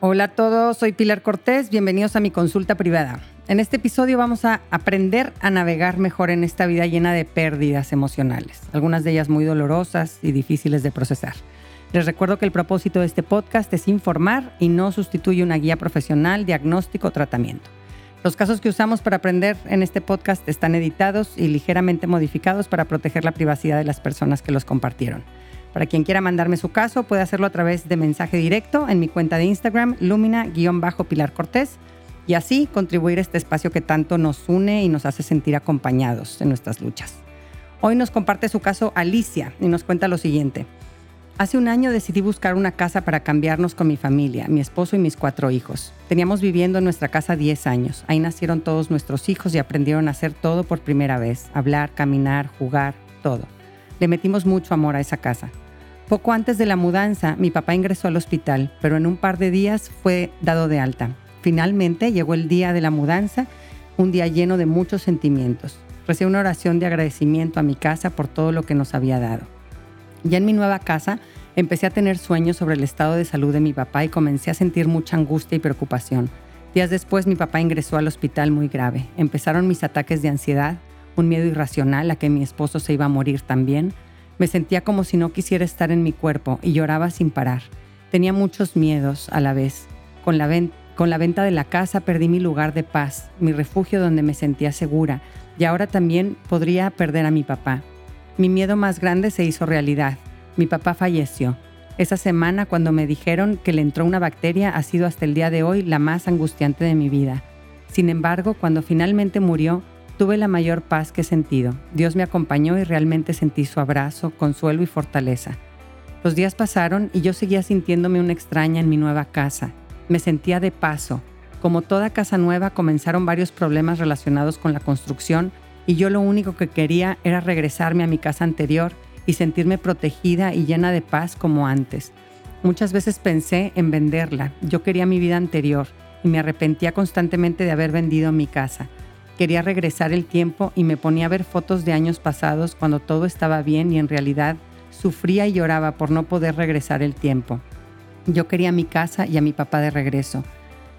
Hola a todos, soy Pilar Cortés, bienvenidos a mi consulta privada. En este episodio vamos a aprender a navegar mejor en esta vida llena de pérdidas emocionales, algunas de ellas muy dolorosas y difíciles de procesar. Les recuerdo que el propósito de este podcast es informar y no sustituye una guía profesional, diagnóstico o tratamiento. Los casos que usamos para aprender en este podcast están editados y ligeramente modificados para proteger la privacidad de las personas que los compartieron. Para quien quiera mandarme su caso, puede hacerlo a través de mensaje directo en mi cuenta de Instagram, Lumina-Pilar Cortés, y así contribuir a este espacio que tanto nos une y nos hace sentir acompañados en nuestras luchas. Hoy nos comparte su caso Alicia y nos cuenta lo siguiente. Hace un año decidí buscar una casa para cambiarnos con mi familia, mi esposo y mis cuatro hijos. Teníamos viviendo en nuestra casa 10 años. Ahí nacieron todos nuestros hijos y aprendieron a hacer todo por primera vez. Hablar, caminar, jugar, todo. Le metimos mucho amor a esa casa. Poco antes de la mudanza, mi papá ingresó al hospital, pero en un par de días fue dado de alta. Finalmente llegó el día de la mudanza, un día lleno de muchos sentimientos. Recibí una oración de agradecimiento a mi casa por todo lo que nos había dado. Ya en mi nueva casa, empecé a tener sueños sobre el estado de salud de mi papá y comencé a sentir mucha angustia y preocupación. Días después mi papá ingresó al hospital muy grave. Empezaron mis ataques de ansiedad, un miedo irracional a que mi esposo se iba a morir también, me sentía como si no quisiera estar en mi cuerpo y lloraba sin parar. Tenía muchos miedos a la vez. Con la, venta de la casa perdí mi lugar de paz, mi refugio donde me sentía segura, y ahora también podría perder a mi papá. Mi miedo más grande se hizo realidad. Mi papá falleció. Esa semana cuando me dijeron que le entró una bacteria ha sido hasta el día de hoy la más angustiante de mi vida. Sin embargo, cuando finalmente murió, Tuve la mayor paz que he sentido. Dios me acompañó y realmente sentí su abrazo, consuelo y fortaleza. Los días pasaron y yo seguía sintiéndome una extraña en mi nueva casa. Me sentía de paso. Como toda casa nueva comenzaron varios problemas relacionados con la construcción y yo lo único que quería era regresarme a mi casa anterior y sentirme protegida y llena de paz como antes. Muchas veces pensé en venderla. Yo quería mi vida anterior y me arrepentía constantemente de haber vendido mi casa. Quería regresar el tiempo y me ponía a ver fotos de años pasados cuando todo estaba bien y en realidad sufría y lloraba por no poder regresar el tiempo. Yo quería mi casa y a mi papá de regreso.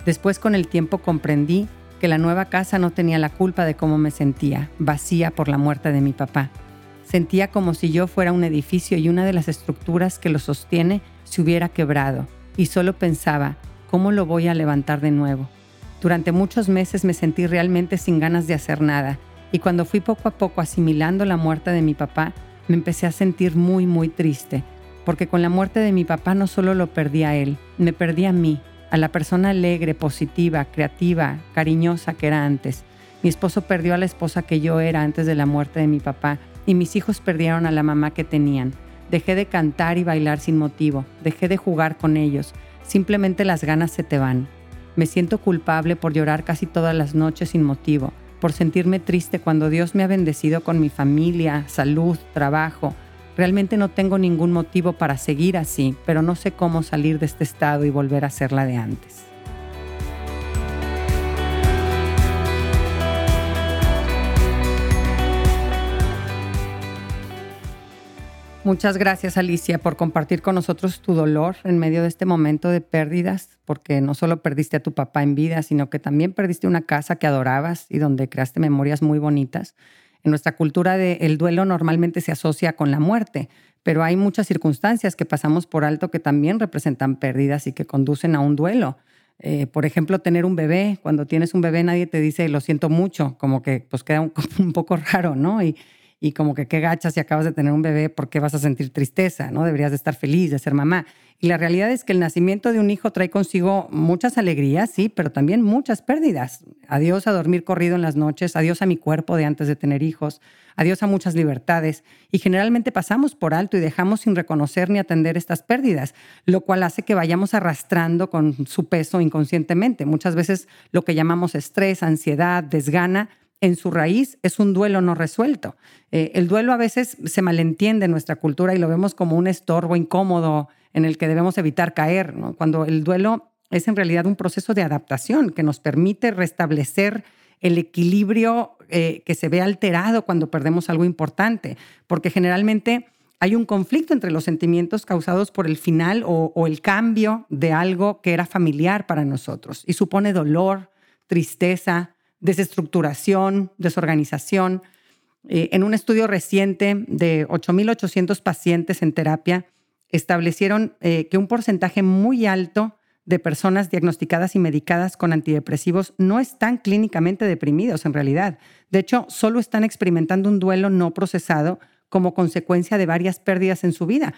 Después con el tiempo comprendí que la nueva casa no tenía la culpa de cómo me sentía, vacía por la muerte de mi papá. Sentía como si yo fuera un edificio y una de las estructuras que lo sostiene se hubiera quebrado, y solo pensaba, ¿cómo lo voy a levantar de nuevo? Durante muchos meses me sentí realmente sin ganas de hacer nada y cuando fui poco a poco asimilando la muerte de mi papá, me empecé a sentir muy, muy triste, porque con la muerte de mi papá no solo lo perdí a él, me perdí a mí, a la persona alegre, positiva, creativa, cariñosa que era antes. Mi esposo perdió a la esposa que yo era antes de la muerte de mi papá y mis hijos perdieron a la mamá que tenían. Dejé de cantar y bailar sin motivo, dejé de jugar con ellos, simplemente las ganas se te van. Me siento culpable por llorar casi todas las noches sin motivo, por sentirme triste cuando Dios me ha bendecido con mi familia, salud, trabajo. Realmente no tengo ningún motivo para seguir así, pero no sé cómo salir de este estado y volver a ser la de antes. Muchas gracias Alicia por compartir con nosotros tu dolor en medio de este momento de pérdidas, porque no solo perdiste a tu papá en vida, sino que también perdiste una casa que adorabas y donde creaste memorias muy bonitas. En nuestra cultura el duelo normalmente se asocia con la muerte, pero hay muchas circunstancias que pasamos por alto que también representan pérdidas y que conducen a un duelo. Eh, por ejemplo, tener un bebé. Cuando tienes un bebé nadie te dice lo siento mucho, como que pues queda un, un poco raro, ¿no? Y, y como que qué gacha si acabas de tener un bebé, ¿por qué vas a sentir tristeza? ¿no? Deberías de estar feliz de ser mamá. Y la realidad es que el nacimiento de un hijo trae consigo muchas alegrías, sí, pero también muchas pérdidas. Adiós a dormir corrido en las noches, adiós a mi cuerpo de antes de tener hijos, adiós a muchas libertades. Y generalmente pasamos por alto y dejamos sin reconocer ni atender estas pérdidas, lo cual hace que vayamos arrastrando con su peso inconscientemente. Muchas veces lo que llamamos estrés, ansiedad, desgana, en su raíz es un duelo no resuelto. Eh, el duelo a veces se malentiende en nuestra cultura y lo vemos como un estorbo incómodo en el que debemos evitar caer, cuando el duelo es en realidad un proceso de adaptación que nos permite restablecer el equilibrio eh, que se ve alterado cuando perdemos algo importante, porque generalmente hay un conflicto entre los sentimientos causados por el final o, el cambio de algo que era familiar para nosotros y supone dolor, tristeza, desestructuración, desorganización. Eh, en un estudio reciente de 8.800 pacientes en terapia, establecieron eh, que un porcentaje muy alto de personas diagnosticadas y medicadas con antidepresivos no están clínicamente deprimidos en realidad. De hecho, solo están experimentando un duelo no procesado como consecuencia de varias pérdidas en su vida.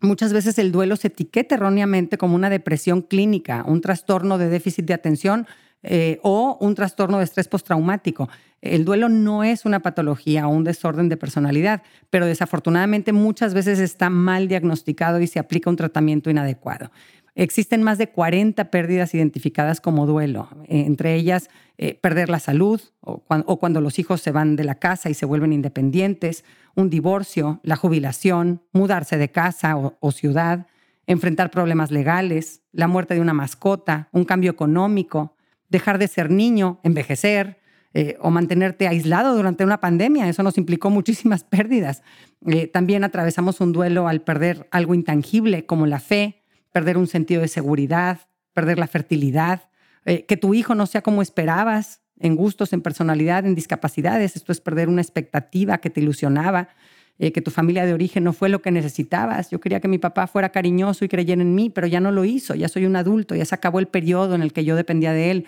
Muchas veces el duelo se etiqueta erróneamente como una depresión clínica, un trastorno de déficit de atención eh, o un trastorno de estrés postraumático. El duelo no es una patología o un desorden de personalidad, pero desafortunadamente muchas veces está mal diagnosticado y se aplica un tratamiento inadecuado. Existen más de 40 pérdidas identificadas como duelo, eh, entre ellas eh, perder la salud o, cuando los hijos se van de la casa y se vuelven independientes, un divorcio, la jubilación, mudarse de casa o, ciudad, enfrentar problemas legales, la muerte de una mascota, un cambio económico, dejar de ser niño, envejecer, eh, o mantenerte aislado durante una pandemia. Eso nos implicó muchísimas pérdidas. también atravesamos un duelo al perder algo intangible como la fe, perder un sentido de seguridad, perder la fertilidad, eh, que tu hijo no sea como esperabas en gustos, en personalidad, en discapacidades. Esto es perder una expectativa que te ilusionaba, eh, que tu familia de origen no fue lo que necesitabas. Yo quería que mi papá fuera cariñoso y creyera en mí, pero ya no lo hizo. Ya soy un adulto, ya se acabó el periodo en el que yo dependía de él.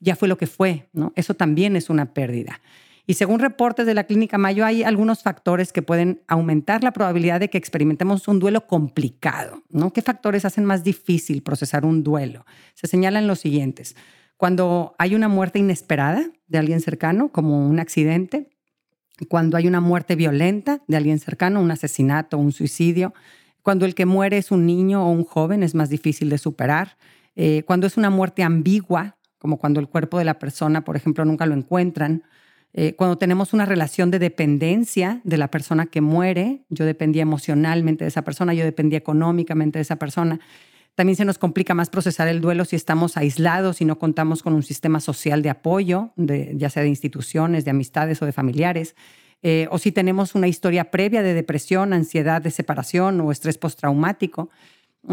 Ya fue lo que fue. ¿no? Eso también es una pérdida. Y según reportes de la Clínica Mayo, hay algunos factores que pueden aumentar la probabilidad de que experimentemos un duelo complicado. ¿no? ¿Qué factores hacen más difícil procesar un duelo? Se señalan los siguientes. Cuando hay una muerte inesperada de alguien cercano, como un accidente, cuando hay una muerte violenta de alguien cercano, un asesinato, un suicidio, cuando el que muere es un niño o un joven, es más difícil de superar, eh, cuando es una muerte ambigua, como cuando el cuerpo de la persona, por ejemplo, nunca lo encuentran, eh, cuando tenemos una relación de dependencia de la persona que muere, yo dependía emocionalmente de esa persona, yo dependía económicamente de esa persona. También se nos complica más procesar el duelo si estamos aislados y no contamos con un sistema social de apoyo, ya sea de instituciones, de amistades o de familiares. Eh, o si tenemos una historia previa de depresión, ansiedad de separación o estrés postraumático.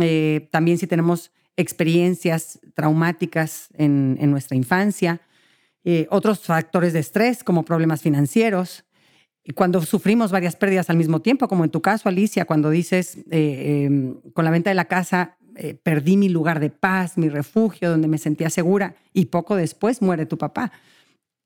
Eh, también si tenemos experiencias traumáticas en nuestra infancia eh, otros factores de estrés como problemas financieros. Y cuando sufrimos varias pérdidas al mismo tiempo, como en tu caso, Alicia, cuando dices, eh, em, con la venta de la casa, eh, perdí mi lugar de paz, mi refugio, donde me sentía segura, y poco después muere tu papá.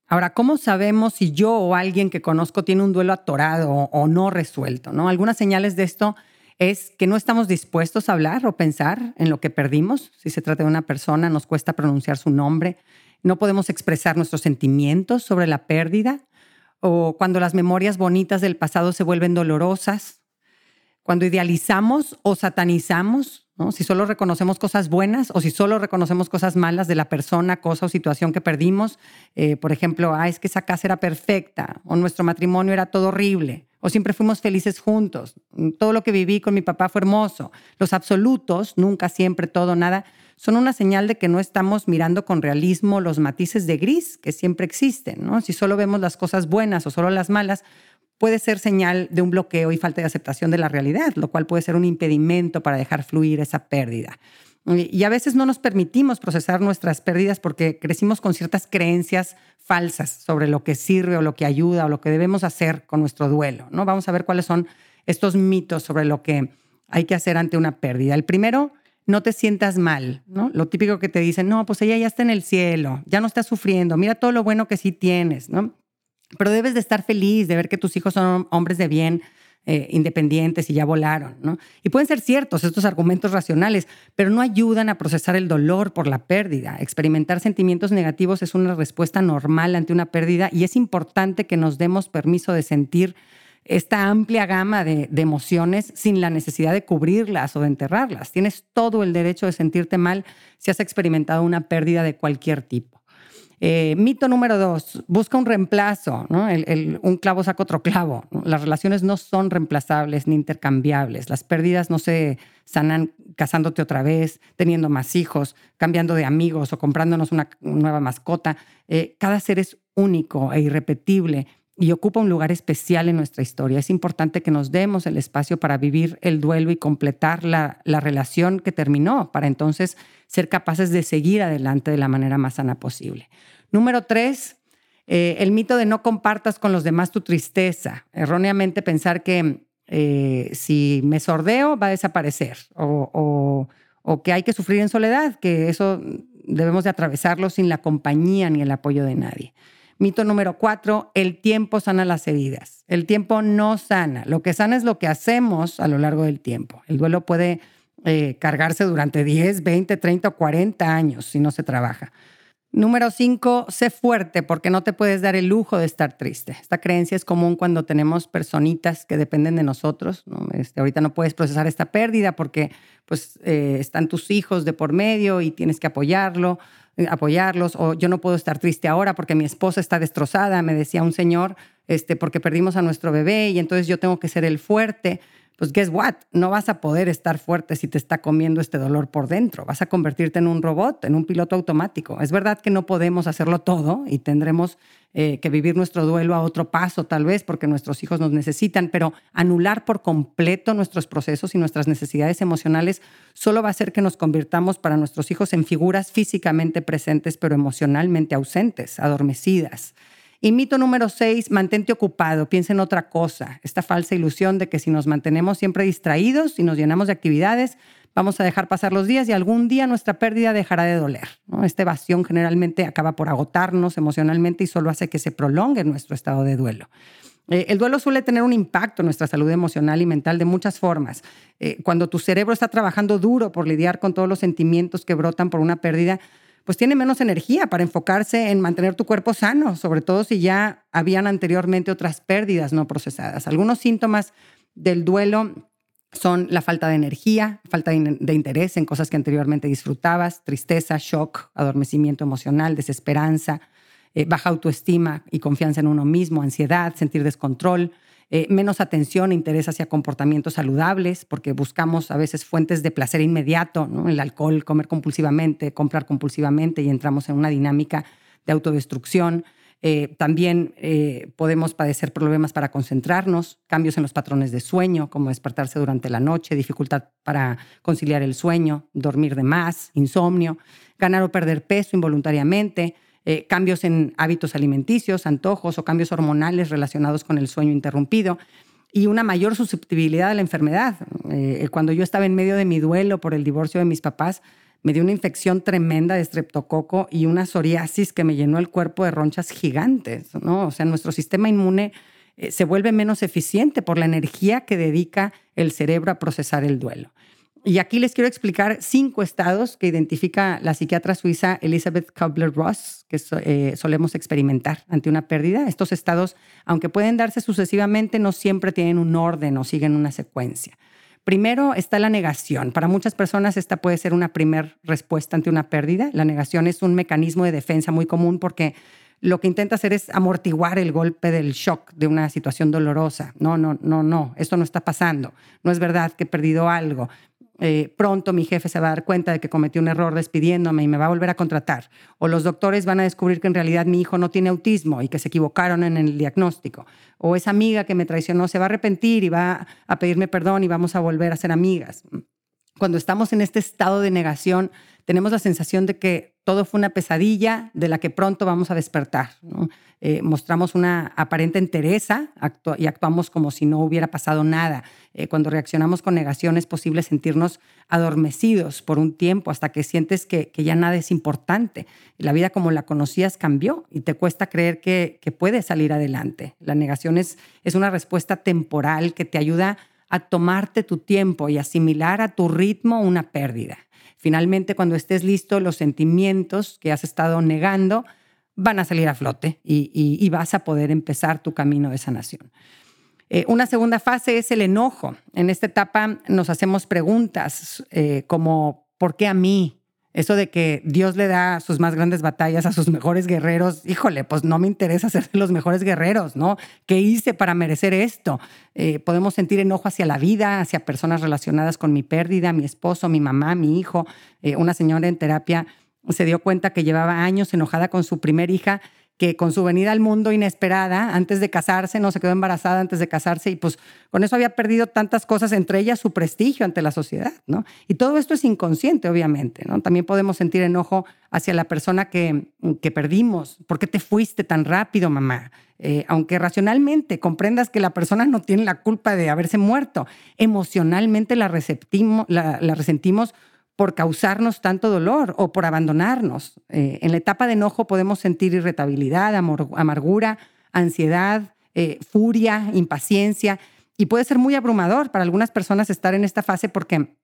Ahora, ¿cómo sabemos si yo o alguien que conozco tiene un duelo atorado o, no resuelto? ¿no? Algunas señales de esto es que no estamos dispuestos a hablar o pensar en lo que perdimos. Si se trata de una persona, nos cuesta pronunciar su nombre, no podemos expresar nuestros sentimientos sobre la pérdida, o cuando las memorias bonitas del pasado se vuelven dolorosas, cuando idealizamos o satanizamos, si solo reconocemos cosas buenas o si solo reconocemos cosas malas de la persona, cosa o situación que perdimos, eh, por ejemplo, ah, es que esa casa era perfecta o nuestro matrimonio era todo horrible o siempre fuimos felices juntos, todo lo que viví con mi papá fue hermoso. Los absolutos, nunca, siempre, todo, nada, son una señal de que no estamos mirando con realismo los matices de gris que siempre existen. ¿no? Si solo vemos las cosas buenas o solo las malas, puede ser señal de un bloqueo y falta de aceptación de la realidad, lo cual puede ser un impedimento para dejar fluir esa pérdida. Y a veces no nos permitimos procesar nuestras pérdidas porque crecimos con ciertas creencias falsas sobre lo que sirve o lo que ayuda o lo que debemos hacer con nuestro duelo. ¿no? Vamos a ver cuáles son estos mitos sobre lo que hay que hacer ante una pérdida. El primero no te sientas mal, ¿no? Lo típico que te dicen, no, pues ella ya está en el cielo, ya no está sufriendo, mira todo lo bueno que sí tienes, ¿no? Pero debes de estar feliz de ver que tus hijos son hombres de bien, eh, independientes y ya volaron, ¿no? Y pueden ser ciertos estos argumentos racionales, pero no ayudan a procesar el dolor por la pérdida. Experimentar sentimientos negativos es una respuesta normal ante una pérdida y es importante que nos demos permiso de sentir esta amplia gama de, emociones sin la necesidad de cubrirlas o de enterrarlas. Tienes todo el derecho de sentirte mal si has experimentado una pérdida de cualquier tipo. Eh, mito número dos, busca un reemplazo, un clavo saca otro clavo. Las relaciones no son reemplazables ni intercambiables. Las pérdidas no se sanan casándote otra vez, teniendo más hijos, cambiando de amigos o comprándonos una nueva mascota. Eh, cada ser es único e irrepetible y ocupa un lugar especial en nuestra historia. Es importante que nos demos el espacio para vivir el duelo y completar la, relación que terminó, para entonces ser capaces de seguir adelante de la manera más sana posible. Número tres, eh, el mito de no compartas con los demás tu tristeza. Erróneamente pensar que eh, si me sordeo va a desaparecer o, o que hay que sufrir en soledad, que eso debemos de atravesarlo sin la compañía ni el apoyo de nadie. Mito número cuatro, el tiempo sana las heridas. El tiempo no sana. Lo que sana es lo que hacemos a lo largo del tiempo. El duelo puede eh, cargarse durante 10, 20, 30 o 40 años si no se trabaja. Número cinco, sé fuerte porque no te puedes dar el lujo de estar triste. Esta creencia es común cuando tenemos personitas que dependen de nosotros. Este, ahorita no puedes procesar esta pérdida porque pues, eh, están tus hijos de por medio y tienes que apoyarlo eh, apoyarlos, o yo no puedo estar triste ahora porque mi esposa está destrozada, me decía un señor, este, porque perdimos a nuestro bebé y entonces yo tengo que ser el fuerte pues guess what, no vas a poder estar fuerte si te está comiendo este dolor por dentro, vas a convertirte en un robot, en un piloto automático. Es verdad que no podemos hacerlo todo y tendremos eh, que vivir nuestro duelo a otro paso tal vez porque nuestros hijos nos necesitan, pero anular por completo nuestros procesos y nuestras necesidades emocionales solo va a hacer que nos convirtamos para nuestros hijos en figuras físicamente presentes pero emocionalmente ausentes, adormecidas. Y mito número seis, mantente ocupado, piensa en otra cosa. Esta falsa ilusión de que si nos mantenemos siempre distraídos y nos llenamos de actividades, vamos a dejar pasar los días y algún día nuestra pérdida dejará de doler. Esta evasión generalmente acaba por agotarnos emocionalmente y solo hace que se prolongue nuestro estado de duelo. Eh, el duelo suele tener un impacto en nuestra salud emocional y mental de muchas formas. Eh, cuando tu cerebro está trabajando duro por lidiar con todos los sentimientos que brotan por una pérdida, pues tiene menos energía para enfocarse en mantener tu cuerpo sano, sobre todo si ya habían anteriormente otras pérdidas no procesadas. Algunos síntomas del duelo son la falta de energía, falta de interés en cosas que anteriormente disfrutabas, tristeza, shock, adormecimiento emocional, desesperanza, eh, baja autoestima y confianza en uno mismo, ansiedad, sentir descontrol, eh, menos atención e interés hacia comportamientos saludables, porque buscamos a veces fuentes de placer inmediato, el alcohol, comer compulsivamente, comprar compulsivamente y entramos en una dinámica de autodestrucción. Eh, también eh, podemos padecer problemas para concentrarnos, cambios en los patrones de sueño, como despertarse durante la noche, dificultad para conciliar el sueño, dormir de más, insomnio, ganar o perder peso involuntariamente, eh, cambios en hábitos alimenticios, antojos o cambios hormonales relacionados con el sueño interrumpido y una mayor susceptibilidad a la enfermedad. Eh, cuando yo estaba en medio de mi duelo por el divorcio de mis papás, me dio una infección tremenda de streptococo y una psoriasis que me llenó el cuerpo de ronchas gigantes. ¿no? O sea, nuestro sistema inmune eh, se vuelve menos eficiente por la energía que dedica el cerebro a procesar el duelo. Y aquí les quiero explicar cinco estados que identifica la psiquiatra suiza Elizabeth Kubler-Ross, que eh, solemos experimentar ante una pérdida. Estos estados, aunque pueden darse sucesivamente, no siempre tienen un orden o siguen una secuencia. Primero está la negación. Para muchas personas esta puede ser una primera respuesta ante una pérdida. La negación es un mecanismo de defensa muy común porque lo que intenta hacer es amortiguar el golpe del shock de una situación dolorosa. No, no, no, no, esto no está pasando. No es verdad que he perdido algo. Eh, pronto mi jefe se va a dar cuenta de que cometió un error despidiéndome y me va a volver a contratar. O los doctores van a descubrir que en realidad mi hijo no tiene autismo y que se equivocaron en el diagnóstico. O esa amiga que me traicionó se va a arrepentir y va a pedirme perdón y vamos a volver a ser amigas. Cuando estamos en este estado de negación, tenemos la sensación de que todo fue una pesadilla de la que pronto vamos a despertar. Eh, mostramos una aparente entereza y actuamos como si no hubiera pasado nada. Eh, cuando reaccionamos con negación es posible sentirnos adormecidos por un tiempo hasta que sientes que, ya nada es importante. La vida como la conocías cambió y te cuesta creer que, puedes salir adelante. La negación es, es una respuesta temporal que te ayuda a tomarte tu tiempo y asimilar a tu ritmo una pérdida. Finalmente, cuando estés listo, los sentimientos que has estado negando van a salir a flote y, vas a poder empezar tu camino de sanación. Eh, una segunda fase es el enojo. En esta etapa nos hacemos preguntas eh, como, ¿por qué a mí? Eso de que Dios le da sus más grandes batallas a sus mejores guerreros, híjole, pues no me interesa ser los mejores guerreros, ¿no? ¿Qué hice para merecer esto? Eh, podemos sentir enojo hacia la vida, hacia personas relacionadas con mi pérdida, mi esposo, mi mamá, mi hijo. Eh, una señora en terapia se dio cuenta que llevaba años enojada con su primer hija que con su venida al mundo inesperada, antes de casarse, no se quedó embarazada antes de casarse y pues con eso había perdido tantas cosas, entre ellas su prestigio ante la sociedad, ¿no? Y todo esto es inconsciente, obviamente, ¿no? También podemos sentir enojo hacia la persona que, que perdimos. ¿Por qué te fuiste tan rápido, mamá? Eh, aunque racionalmente comprendas que la persona no tiene la culpa de haberse muerto, emocionalmente la, la, la resentimos por causarnos tanto dolor o por abandonarnos. Eh, en la etapa de enojo podemos sentir irritabilidad, amargura, ansiedad, eh, furia, impaciencia, y puede ser muy abrumador para algunas personas estar en esta fase porque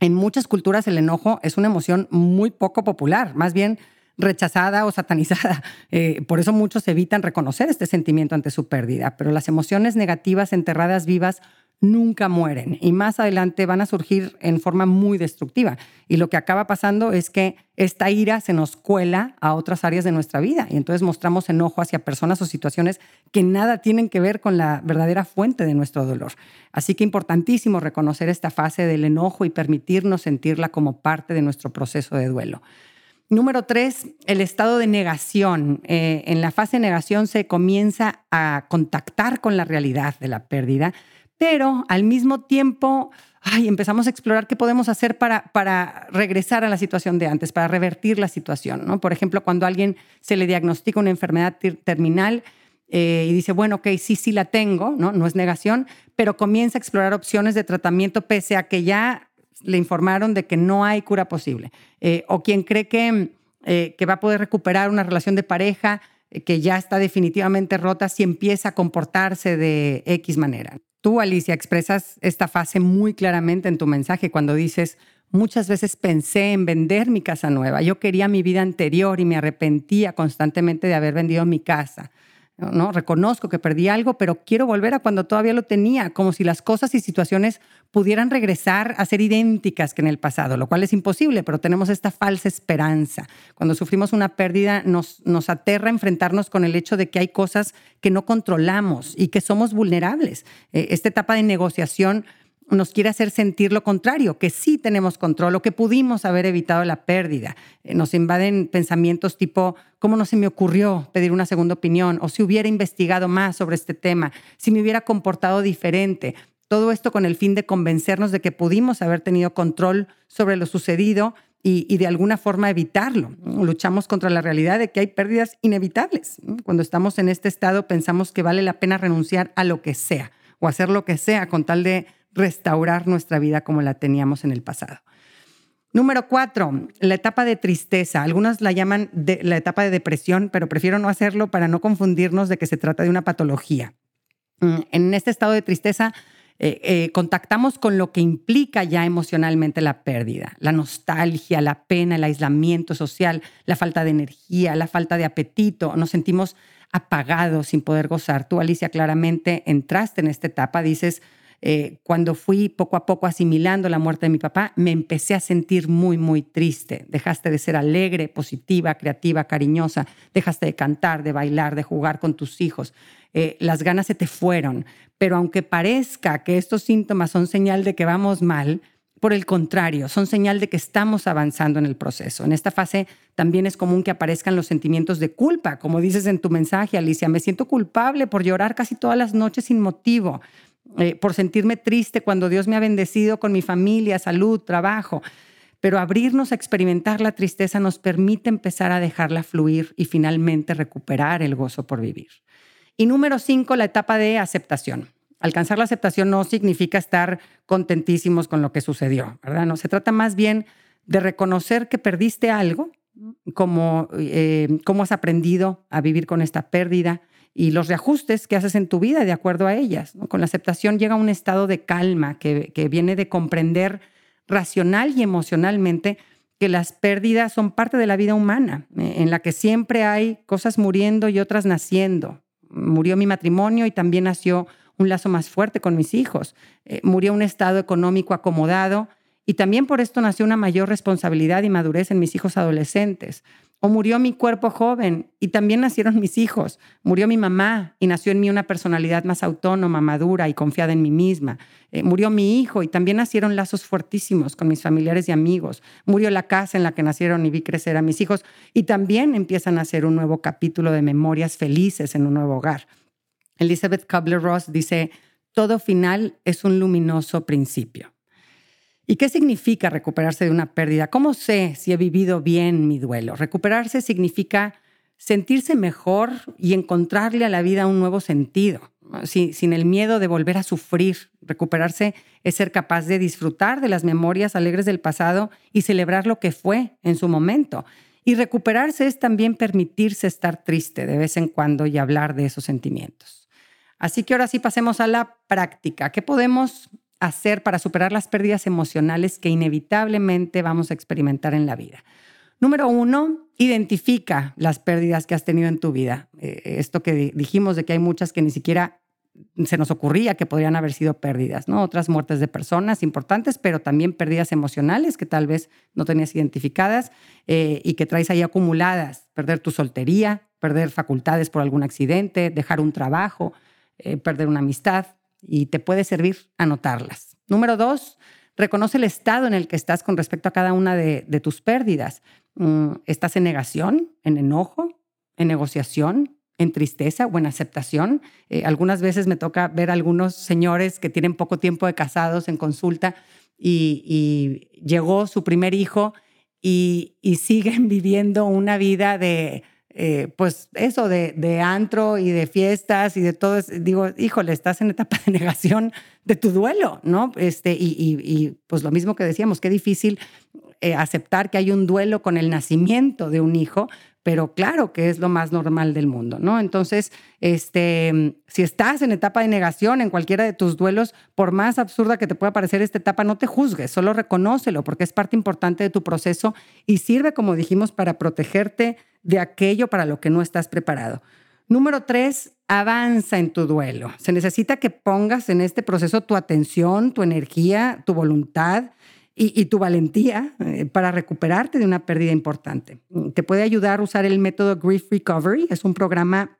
en muchas culturas el enojo es una emoción muy poco popular, más bien rechazada o satanizada. Eh, por eso muchos evitan reconocer este sentimiento ante su pérdida, pero las emociones negativas enterradas vivas nunca mueren y más adelante van a surgir en forma muy destructiva. Y lo que acaba pasando es que esta ira se nos cuela a otras áreas de nuestra vida y entonces mostramos enojo hacia personas o situaciones que nada tienen que ver con la verdadera fuente de nuestro dolor. Así que importantísimo reconocer esta fase del enojo y permitirnos sentirla como parte de nuestro proceso de duelo. Número tres, el estado de negación. Eh, en la fase de negación se comienza a contactar con la realidad de la pérdida pero al mismo tiempo ay, empezamos a explorar qué podemos hacer para, para regresar a la situación de antes, para revertir la situación. ¿no? Por ejemplo, cuando a alguien se le diagnostica una enfermedad terminal eh, y dice, bueno, ok, sí, sí la tengo, ¿no? no es negación, pero comienza a explorar opciones de tratamiento pese a que ya le informaron de que no hay cura posible. Eh, o quien cree que, eh, que va a poder recuperar una relación de pareja que ya está definitivamente rota si empieza a comportarse de X manera. Tú, Alicia, expresas esta fase muy claramente en tu mensaje cuando dices, muchas veces pensé en vender mi casa nueva. Yo quería mi vida anterior y me arrepentía constantemente de haber vendido mi casa. ¿No? Reconozco que perdí algo, pero quiero volver a cuando todavía lo tenía, como si las cosas y situaciones pudieran regresar a ser idénticas que en el pasado, lo cual es imposible, pero tenemos esta falsa esperanza. Cuando sufrimos una pérdida, nos, nos aterra enfrentarnos con el hecho de que hay cosas que no controlamos y que somos vulnerables. Eh, esta etapa de negociación nos quiere hacer sentir lo contrario, que sí tenemos control o que pudimos haber evitado la pérdida. Eh, nos invaden pensamientos tipo, ¿cómo no se me ocurrió pedir una segunda opinión? O si hubiera investigado más sobre este tema, si me hubiera comportado diferente. Todo esto con el fin de convencernos de que pudimos haber tenido control sobre lo sucedido y, y, de alguna forma evitarlo. Luchamos contra la realidad de que hay pérdidas inevitables. Cuando estamos en este estado pensamos que vale la pena renunciar a lo que sea o hacer lo que sea con tal de restaurar nuestra vida como la teníamos en el pasado. Número cuatro, la etapa de tristeza. Algunos la llaman la etapa de depresión, pero prefiero no hacerlo para no confundirnos de que se trata de una patología. Mm, en este estado de tristeza eh, eh, contactamos con lo que implica ya emocionalmente la pérdida, la nostalgia, la pena, el aislamiento social, la falta de energía, la falta de apetito. Nos sentimos apagados sin poder gozar. Tú, Alicia, claramente entraste en esta etapa. Dices, eh, cuando fui poco a poco asimilando la muerte de mi papá, me empecé a sentir muy, muy triste. Dejaste de ser alegre, positiva, creativa, cariñosa. Dejaste de cantar, de bailar, de jugar con tus hijos. Eh, las ganas se te fueron. Pero aunque parezca que estos síntomas son señal de que vamos mal, por el contrario, son señal de que estamos avanzando en el proceso. En esta fase también es común que aparezcan los sentimientos de culpa, como dices en tu mensaje, Alicia, me siento culpable por llorar casi todas las noches sin motivo. Eh, por sentirme triste cuando Dios me ha bendecido con mi familia, salud, trabajo. Pero abrirnos a experimentar la tristeza nos permite empezar a dejarla fluir y finalmente recuperar el gozo por vivir. Y número cinco, la etapa de aceptación. Alcanzar la aceptación no significa estar contentísimos con lo que sucedió, ¿verdad? No, se trata más bien de reconocer que perdiste algo, como eh, cómo has aprendido a vivir con esta pérdida, y los reajustes que haces en tu vida de acuerdo a ellas. Con la aceptación llega un estado de calma que, viene de comprender racional y emocionalmente que las pérdidas son parte de la vida humana, eh, en la que siempre hay cosas muriendo y otras naciendo. Murió mi matrimonio y también nació un lazo más fuerte con mis hijos. Eh, murió un estado económico acomodado y también por esto nació una mayor responsabilidad y madurez en mis hijos adolescentes. O murió mi cuerpo joven y también nacieron mis hijos. Murió mi mamá y nació en mí una personalidad más autónoma, madura y confiada en mí misma. Eh, murió mi hijo y también nacieron lazos fuertísimos con mis familiares y amigos. Murió la casa en la que nacieron y vi crecer a mis hijos y también empiezan a hacer un nuevo capítulo de memorias felices en un nuevo hogar. Elizabeth Kubler-Ross dice, todo final es un luminoso principio. ¿Y qué significa recuperarse de una pérdida? ¿Cómo sé si he vivido bien mi duelo? Recuperarse significa sentirse mejor y encontrarle a la vida un nuevo sentido, sin, el miedo de volver a sufrir. Recuperarse es ser capaz de disfrutar de las memorias alegres del pasado y celebrar lo que fue en su momento. Y recuperarse es también permitirse estar triste de vez en cuando y hablar de esos sentimientos. Así que ahora sí pasemos a la práctica. ¿Qué podemos hacer para superar las pérdidas emocionales que inevitablemente vamos a experimentar en la vida? Número uno, identifica las pérdidas que has tenido en tu vida. Eh, esto que dijimos de que hay muchas que ni siquiera se nos ocurría que podrían haber sido pérdidas, ¿no? Otras muertes de personas importantes, pero también pérdidas emocionales que tal vez no tenías identificadas eh, y que traes ahí acumuladas. Perder tu soltería, perder facultades por algún accidente, dejar un trabajo, eh, perder una amistad, y te puede servir anotarlas. Número dos, reconoce el estado en el que estás con respecto a cada una de, tus pérdidas. Mm, ¿Estás en negación, en enojo, en negociación, en tristeza o en aceptación? Eh, algunas veces me toca ver a algunos señores que tienen poco tiempo de casados en consulta y, llegó su primer hijo y siguen viviendo una vida de eh, pues eso de, antro y de fiestas y de todo, digo, híjole, estás en etapa de negación de tu duelo, ¿no? Este, y, pues lo mismo que decíamos, qué difícil eh, aceptar que hay un duelo con el nacimiento de un hijo, pero claro que es lo más normal del mundo, ¿no? Entonces, este, si estás en etapa de negación en cualquiera de tus duelos, por más absurda que te pueda parecer esta etapa, no te juzgues, solo reconócelo porque es parte importante de tu proceso y sirve, como dijimos, para protegerte de aquello para lo que no estás preparado. Número tres, avanza en tu duelo. Se necesita que pongas en este proceso tu atención, tu energía, tu voluntad y, tu valentía eh, para recuperarte de una pérdida importante. Te puede ayudar a usar el método Grief Recovery. Es un programa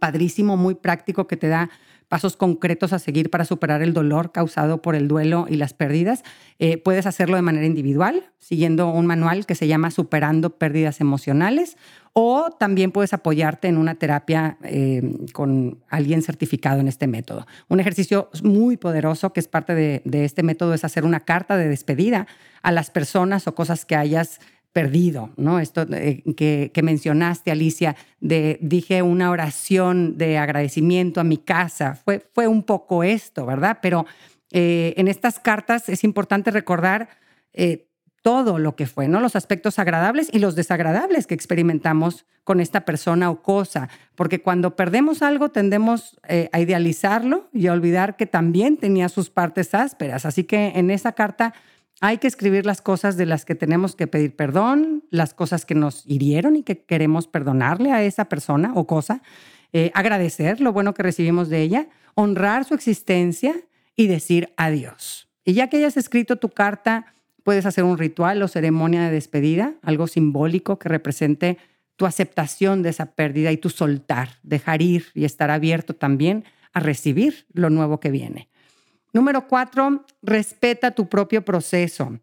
padrísimo, muy práctico que te da pasos concretos a seguir para superar el dolor causado por el duelo y las pérdidas. Eh, puedes hacerlo de manera individual, siguiendo un manual que se llama Superando Pérdidas Emocionales, o también puedes apoyarte en una terapia eh, con alguien certificado en este método. Un ejercicio muy poderoso que es parte de, este método es hacer una carta de despedida a las personas o cosas que hayas perdido, ¿no? Esto eh, que, mencionaste, Alicia, dije una oración de agradecimiento a mi casa, fue, fue un poco esto, ¿verdad? Pero eh, en estas cartas es importante recordar eh, todo lo que fue, ¿no? Los aspectos agradables y los desagradables que experimentamos con esta persona o cosa, porque cuando perdemos algo tendemos a idealizarlo y a olvidar que también tenía sus partes ásperas. Así que en esa carta hay que escribir las cosas de las que tenemos que pedir perdón, las cosas que nos hirieron y que queremos perdonarle a esa persona o cosa, eh, agradecer lo bueno que recibimos de ella, honrar su existencia y decir adiós. Y ya que hayas escrito tu carta, puedes hacer un ritual o ceremonia de despedida, algo simbólico que represente tu aceptación de esa pérdida y tu soltar, dejar ir y estar abierto también a recibir lo nuevo que viene. Número cuatro, respeta tu propio proceso.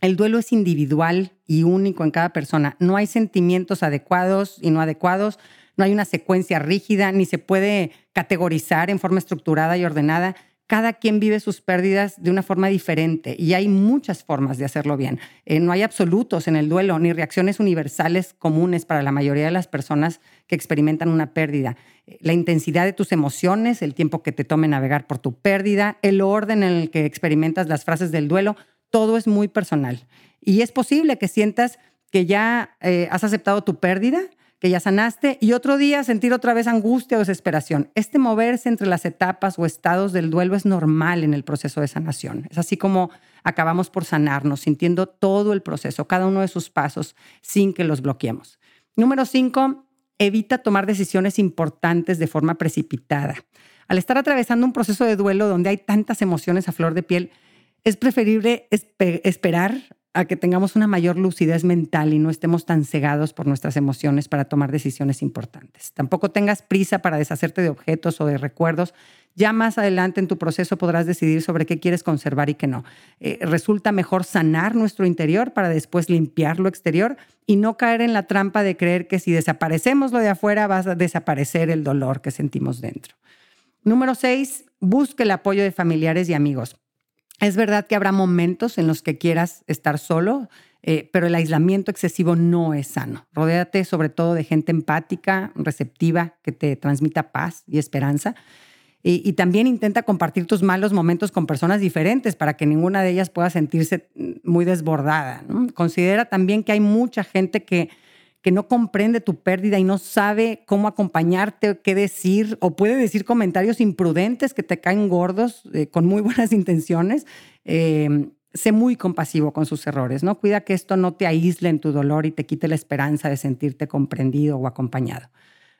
El duelo es individual y único en cada persona. No hay sentimientos adecuados y no adecuados. No hay una secuencia rígida, ni se puede categorizar en forma estructurada y ordenada cada quien vive sus pérdidas de una forma diferente y hay muchas formas de hacerlo bien. Eh, no hay absolutos en el duelo ni reacciones universales comunes para la mayoría de las personas que experimentan una pérdida. La intensidad de tus emociones, el tiempo que te tome navegar por tu pérdida, el orden en el que experimentas las frases del duelo, todo es muy personal. Y es posible que sientas que ya eh, has aceptado tu pérdida que ya sanaste, y otro día sentir otra vez angustia o desesperación. Este moverse entre las etapas o estados del duelo es normal en el proceso de sanación. Es así como acabamos por sanarnos, sintiendo todo el proceso, cada uno de sus pasos, sin que los bloqueemos. Número cinco, evita tomar decisiones importantes de forma precipitada. Al estar atravesando un proceso de duelo donde hay tantas emociones a flor de piel, es preferible esperar a que tengamos una mayor lucidez mental y no estemos tan cegados por nuestras emociones para tomar decisiones importantes. Tampoco tengas prisa para deshacerte de objetos o de recuerdos. Ya más adelante en tu proceso podrás decidir sobre qué quieres conservar y qué no. Eh, resulta mejor sanar nuestro interior para después limpiar lo exterior y no caer en la trampa de creer que si desaparecemos lo de afuera va a desaparecer el dolor que sentimos dentro. Número seis, busque el apoyo de familiares y amigos. Es verdad que habrá momentos en los que quieras estar solo, eh, pero el aislamiento excesivo no es sano. Rodéate sobre todo de gente empática, receptiva, que te transmita paz y esperanza. Y, también intenta compartir tus malos momentos con personas diferentes para que ninguna de ellas pueda sentirse muy desbordada. Considera también que hay mucha gente que que no comprende tu pérdida y no sabe cómo acompañarte, qué decir, o puede decir comentarios imprudentes que te caen gordos eh, con muy buenas intenciones. Eh, sé muy compasivo con sus errores, ¿no? Cuida que esto no te aísle en tu dolor y te quite la esperanza de sentirte comprendido o acompañado.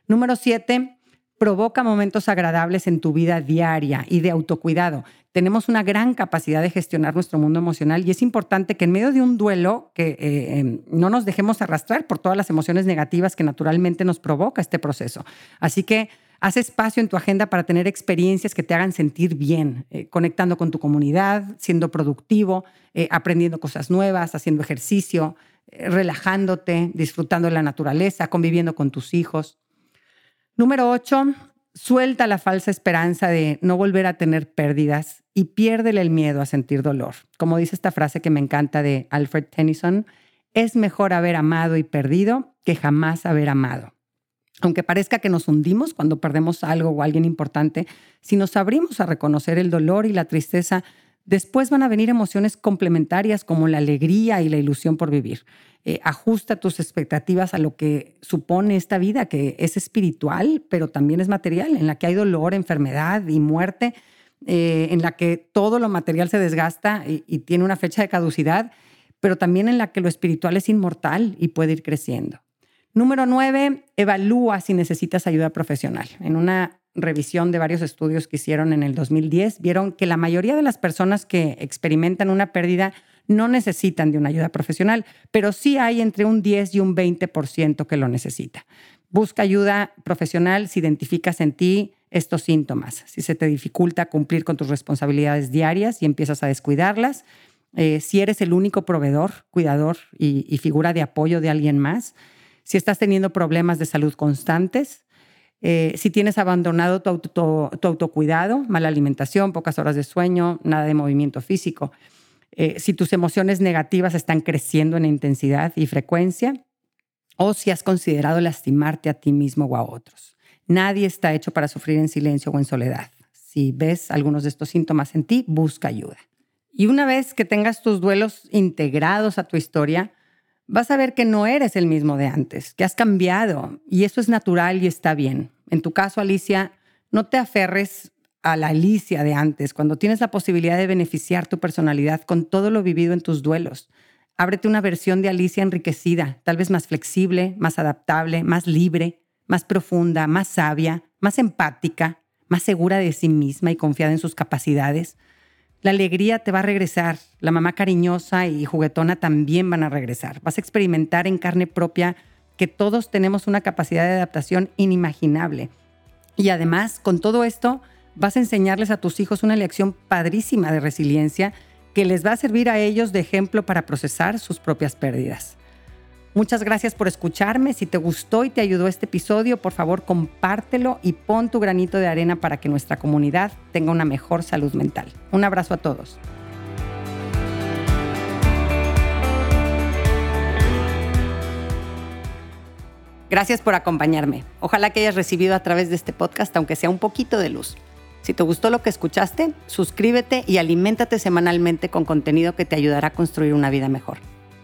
Número siete, provoca momentos agradables en tu vida diaria y de autocuidado. Tenemos una gran capacidad de gestionar nuestro mundo emocional y es importante que en medio de un duelo que eh, em, no nos dejemos arrastrar por todas las emociones negativas que naturalmente nos provoca este proceso. Así que haz espacio en tu agenda para tener experiencias que te hagan sentir bien, eh, conectando con tu comunidad, siendo productivo, eh, aprendiendo cosas nuevas, haciendo ejercicio, relajándote, disfrutando de la naturaleza, conviviendo con tus hijos. Número 8, suelta la falsa esperanza de no volver a tener pérdidas y piérdele el miedo a sentir dolor. Como dice esta frase que me encanta de Alfred Tennyson, es mejor haber amado y perdido que jamás haber amado. Aunque parezca que nos hundimos cuando perdemos algo o alguien importante, si nos abrimos a reconocer el dolor y la tristeza, después van a venir emociones complementarias como la alegría y la ilusión por vivir. Eh, ajusta tus expectativas a lo que supone esta vida, que es espiritual, pero también es material, en la que hay dolor, enfermedad y muerte, eh, en la que todo lo material se desgasta y, y tiene una fecha de caducidad, pero también en la que lo espiritual es inmortal y puede ir creciendo. Número nueve, evalúa si necesitas ayuda profesional. En una revisión de varios estudios que hicieron en el 2010, vieron que la mayoría de las personas que experimentan una pérdida no necesitan de una ayuda profesional, pero sí hay entre un 10 y un 20% que lo necesita. Busca ayuda profesional si identificas en ti estos síntomas, si se te dificulta cumplir con tus responsabilidades diarias y empiezas a descuidarlas, eh, si eres el único proveedor, cuidador y, figura de apoyo de alguien más, si estás teniendo problemas de salud constantes, eh, si tienes abandonado tu, tu, autocuidado, mala alimentación, pocas horas de sueño, nada de movimiento físico. Eh, si tus emociones negativas están creciendo en intensidad y frecuencia, o si has considerado lastimarte a ti mismo o a otros. Nadie está hecho para sufrir en silencio o en soledad. Si ves algunos de estos síntomas en ti, busca ayuda. Y una vez que tengas tus duelos integrados a tu historia, vas a ver que no eres el mismo de antes, que has cambiado y eso es natural y está bien. En tu caso, Alicia, no te aferres a la Alicia de antes, cuando tienes la posibilidad de beneficiar tu personalidad con todo lo vivido en tus duelos. Ábrete una versión de Alicia enriquecida, tal vez más flexible, más adaptable, más libre, más profunda, más sabia, más empática, más segura de sí misma y confiada en sus capacidades. La alegría te va a regresar, la mamá cariñosa y juguetona también van a regresar. Vas a experimentar en carne propia que todos tenemos una capacidad de adaptación inimaginable. Y además, con todo esto, vas a enseñarles a tus hijos una lección padrísima de resiliencia que les va a servir a ellos de ejemplo para procesar sus propias pérdidas. Muchas gracias por escucharme. Si te gustó y te ayudó este episodio, por favor compártelo y pon tu granito de arena para que nuestra comunidad tenga una mejor salud mental. Un abrazo a todos. Gracias por acompañarme. Ojalá que hayas recibido a través de este podcast, aunque sea un poquito de luz. Si te gustó lo que escuchaste, suscríbete y aliméntate semanalmente con contenido que te ayudará a construir una vida mejor.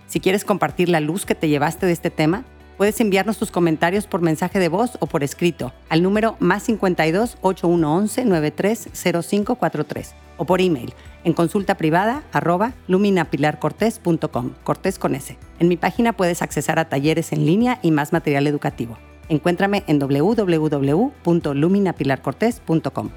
Si quieres compartir la luz que te llevaste de este tema, puedes enviarnos tus comentarios por mensaje de voz o por escrito al número más 52 8111 930543 o por email en consulta privada arroba luminapilarcortés.com, cortés con S. En mi página puedes accesar a talleres en línea y más material educativo. Encuéntrame en www.luminapilarcortés.com.